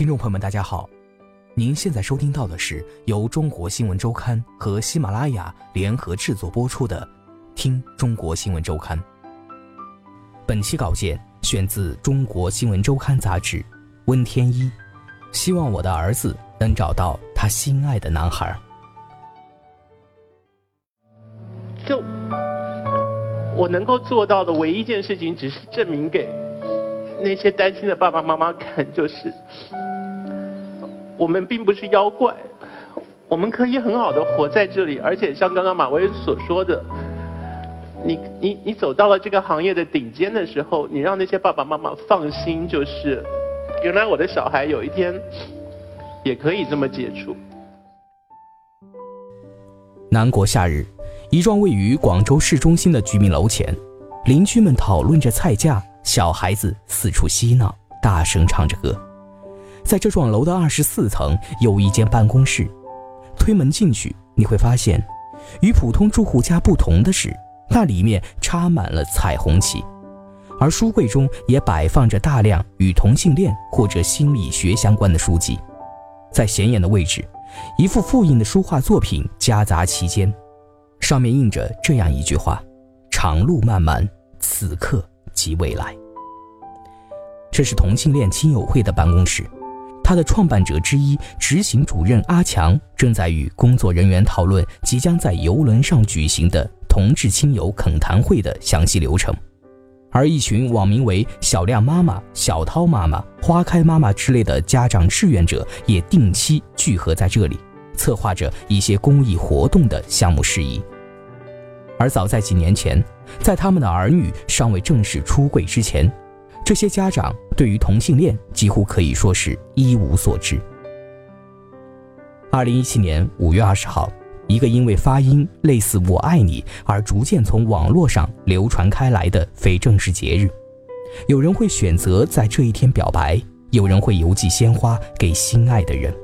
听众朋友们，大家好，您现在收听到的是由中国新闻周刊和喜马拉雅联合制作播出的《听中国新闻周刊》。本期稿件选自《中国新闻周刊》杂志，温天一。希望我的儿子能找到他心爱的男孩。就我能够做到的唯一一件事情，只是证明给那些担心的爸爸妈妈看，就是。我们并不是妖怪，我们可以很好的活在这里，而且像刚刚马薇所说的，你你你走到了这个行业的顶尖的时候，你让那些爸爸妈妈放心，就是原来我的小孩有一天也可以这么接触。南国夏日，一幢位于广州市中心的居民楼前，邻居们讨论着菜价，小孩子四处嬉闹，大声唱着歌。在这幢楼的二十四层有一间办公室，推门进去，你会发现，与普通住户家不同的是，那里面插满了彩虹旗，而书柜中也摆放着大量与同性恋或者心理学相关的书籍，在显眼的位置，一幅复印的书画作品夹杂其间，上面印着这样一句话：“长路漫漫，此刻即未来。”这是同性恋亲友会的办公室。他的创办者之一、执行主任阿强正在与工作人员讨论即将在游轮上举行的同志亲友恳谈会的详细流程，而一群网名为“小亮妈妈”“小涛妈妈”“花开妈妈”之类的家长志愿者也定期聚合在这里，策划着一些公益活动的项目事宜。而早在几年前，在他们的儿女尚未正式出柜之前，这些家长对于同性恋几乎可以说是一无所知。二零一七年五月二十号，一个因为发音类似“我爱你”而逐渐从网络上流传开来的非正式节日，有人会选择在这一天表白，有人会邮寄鲜花给心爱的人。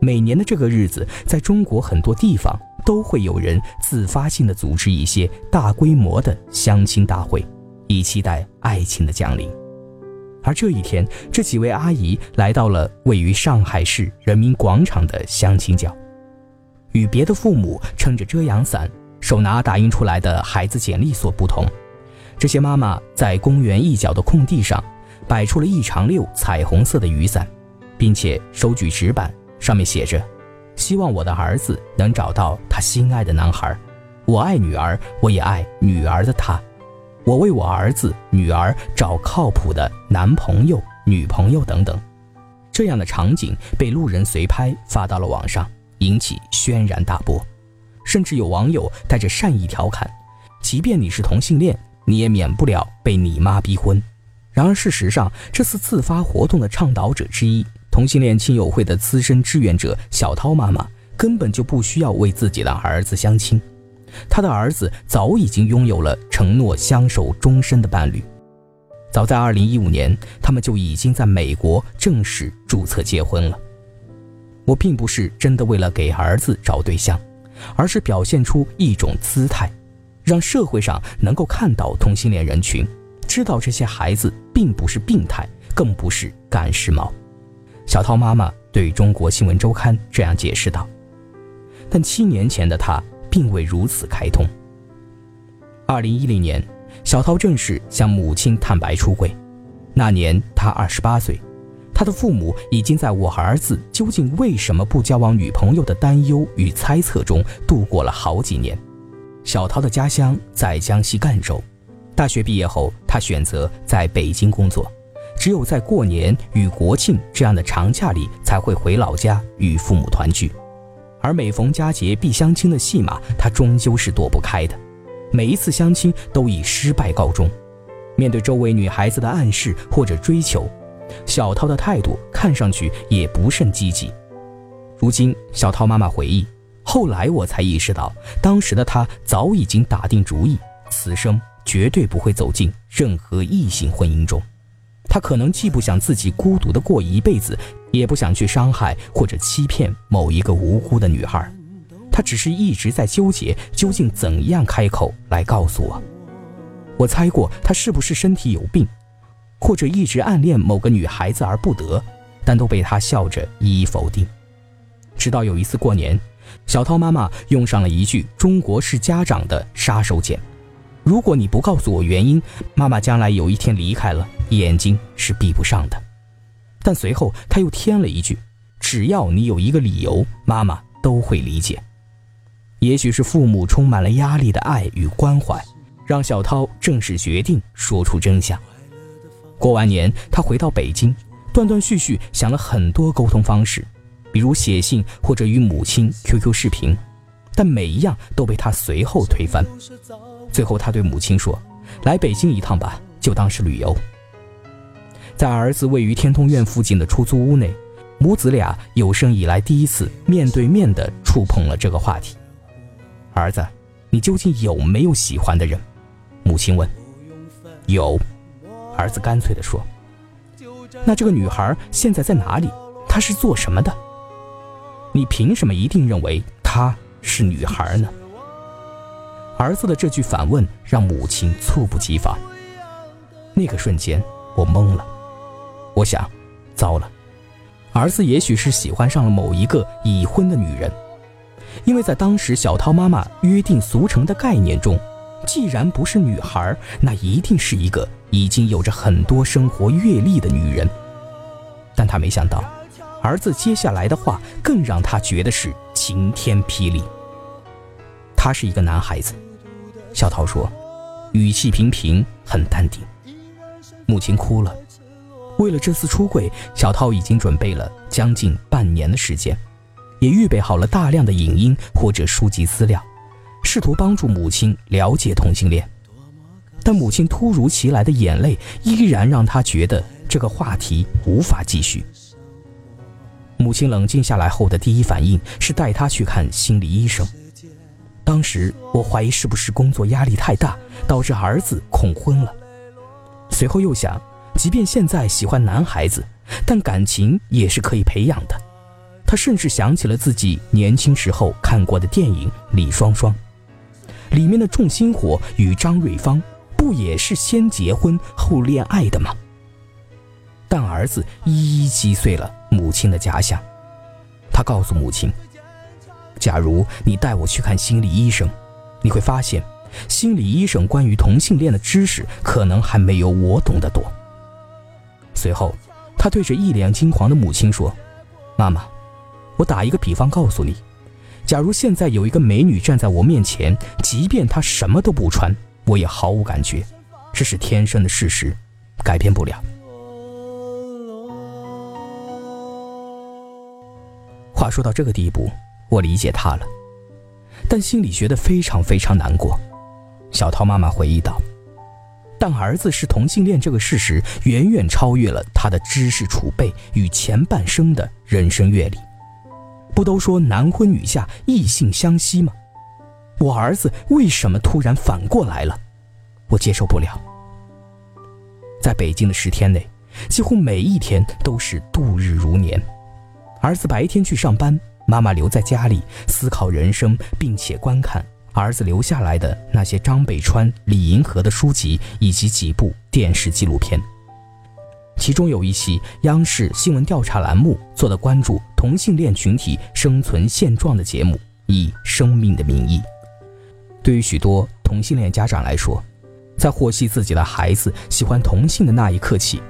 每年的这个日子，在中国很多地方都会有人自发性的组织一些大规模的相亲大会。以期待爱情的降临，而这一天，这几位阿姨来到了位于上海市人民广场的相亲角，与别的父母撑着遮阳伞、手拿打印出来的孩子简历所不同，这些妈妈在公园一角的空地上摆出了一长溜彩虹色的雨伞，并且手举纸板，上面写着：“希望我的儿子能找到他心爱的男孩，我爱女儿，我也爱女儿的他。”我为我儿子、女儿找靠谱的男朋友、女朋友等等，这样的场景被路人随拍发到了网上，引起轩然大波。甚至有网友带着善意调侃：“即便你是同性恋，你也免不了被你妈逼婚。”然而，事实上，这次自发活动的倡导者之一、同性恋亲友会的资深志愿者小涛妈妈，根本就不需要为自己的儿子相亲。他的儿子早已经拥有了承诺相守终身的伴侣，早在2015年，他们就已经在美国正式注册结婚了。我并不是真的为了给儿子找对象，而是表现出一种姿态，让社会上能够看到同性恋人群，知道这些孩子并不是病态，更不是赶时髦。小涛妈妈对中国新闻周刊这样解释道。但七年前的她。并未如此开通。二零一零年，小涛正式向母亲坦白出柜。那年他二十八岁，他的父母已经在我儿子究竟为什么不交往女朋友的担忧与猜测中度过了好几年。小涛的家乡在江西赣州，大学毕业后，他选择在北京工作，只有在过年与国庆这样的长假里才会回老家与父母团聚。而每逢佳节必相亲的戏码，他终究是躲不开的。每一次相亲都以失败告终。面对周围女孩子的暗示或者追求，小涛的态度看上去也不甚积极。如今，小涛妈妈回忆，后来我才意识到，当时的她早已经打定主意，此生绝对不会走进任何异性婚姻中。她可能既不想自己孤独的过一辈子，也不想去伤害或者欺骗某一个无辜的女孩。她只是一直在纠结，究竟怎样开口来告诉我。我猜过她是不是身体有病，或者一直暗恋某个女孩子而不得，但都被她笑着一一否定。直到有一次过年，小涛妈妈用上了一句中国式家长的杀手锏：“如果你不告诉我原因，妈妈将来有一天离开了，眼睛是闭不上的。”但随后他又添了一句：“只要你有一个理由，妈妈都会理解。”也许是父母充满了压力的爱与关怀，让小涛正式决定说出真相。过完年，他回到北京，断断续续想了很多沟通方式。比如写信或者与母亲 QQ 视频，但每一样都被他随后推翻。最后，他对母亲说：“来北京一趟吧，就当是旅游。”在儿子位于天通苑附近的出租屋内，母子俩有生以来第一次面对面的触碰了这个话题。“儿子，你究竟有没有喜欢的人？”母亲问。“有。”儿子干脆地说。“那这个女孩现在在哪里？她是做什么的？”你凭什么一定认为她是女孩呢？儿子的这句反问让母亲猝不及防。那个瞬间，我懵了。我想，糟了，儿子也许是喜欢上了某一个已婚的女人，因为在当时小涛妈妈约定俗成的概念中，既然不是女孩，那一定是一个已经有着很多生活阅历的女人。但他没想到。儿子接下来的话更让他觉得是晴天霹雳。他是一个男孩子，小涛说，语气平平，很淡定。母亲哭了。为了这次出柜，小涛已经准备了将近半年的时间，也预备好了大量的影音或者书籍资料，试图帮助母亲了解同性恋。但母亲突如其来的眼泪依然让他觉得这个话题无法继续。母亲冷静下来后的第一反应是带他去看心理医生。当时我怀疑是不是工作压力太大，导致儿子恐婚了。随后又想，即便现在喜欢男孩子，但感情也是可以培养的。他甚至想起了自己年轻时候看过的电影《李双双》，里面的仲星火与张瑞芳不也是先结婚后恋爱的吗？但儿子一一击碎了母亲的假想。他告诉母亲：“假如你带我去看心理医生，你会发现，心理医生关于同性恋的知识可能还没有我懂得多。”随后，他对着一脸惊慌的母亲说：“妈妈，我打一个比方告诉你，假如现在有一个美女站在我面前，即便她什么都不穿，我也毫无感觉，这是天生的事实，改变不了。”话说到这个地步，我理解他了，但心里觉得非常非常难过。小涛妈妈回忆道：“但儿子是同性恋这个事实，远远超越了他的知识储备与前半生的人生阅历。不都说男婚女嫁，异性相吸吗？我儿子为什么突然反过来了？我接受不了。在北京的十天内，几乎每一天都是度日如年。”儿子白天去上班，妈妈留在家里思考人生，并且观看儿子留下来的那些张北川、李银河的书籍以及几部电视纪录片。其中有一期央视新闻调查栏目做的关注同性恋群体生存现状的节目，以生命的名义。对于许多同性恋家长来说，在获悉自己的孩子喜欢同性的那一刻起，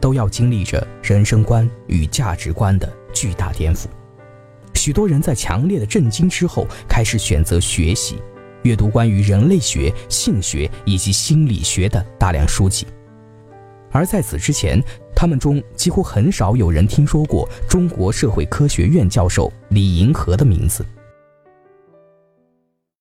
都要经历着人生观与价值观的。巨大颠覆，许多人在强烈的震惊之后，开始选择学习、阅读关于人类学、性学以及心理学的大量书籍。而在此之前，他们中几乎很少有人听说过中国社会科学院教授李银河的名字。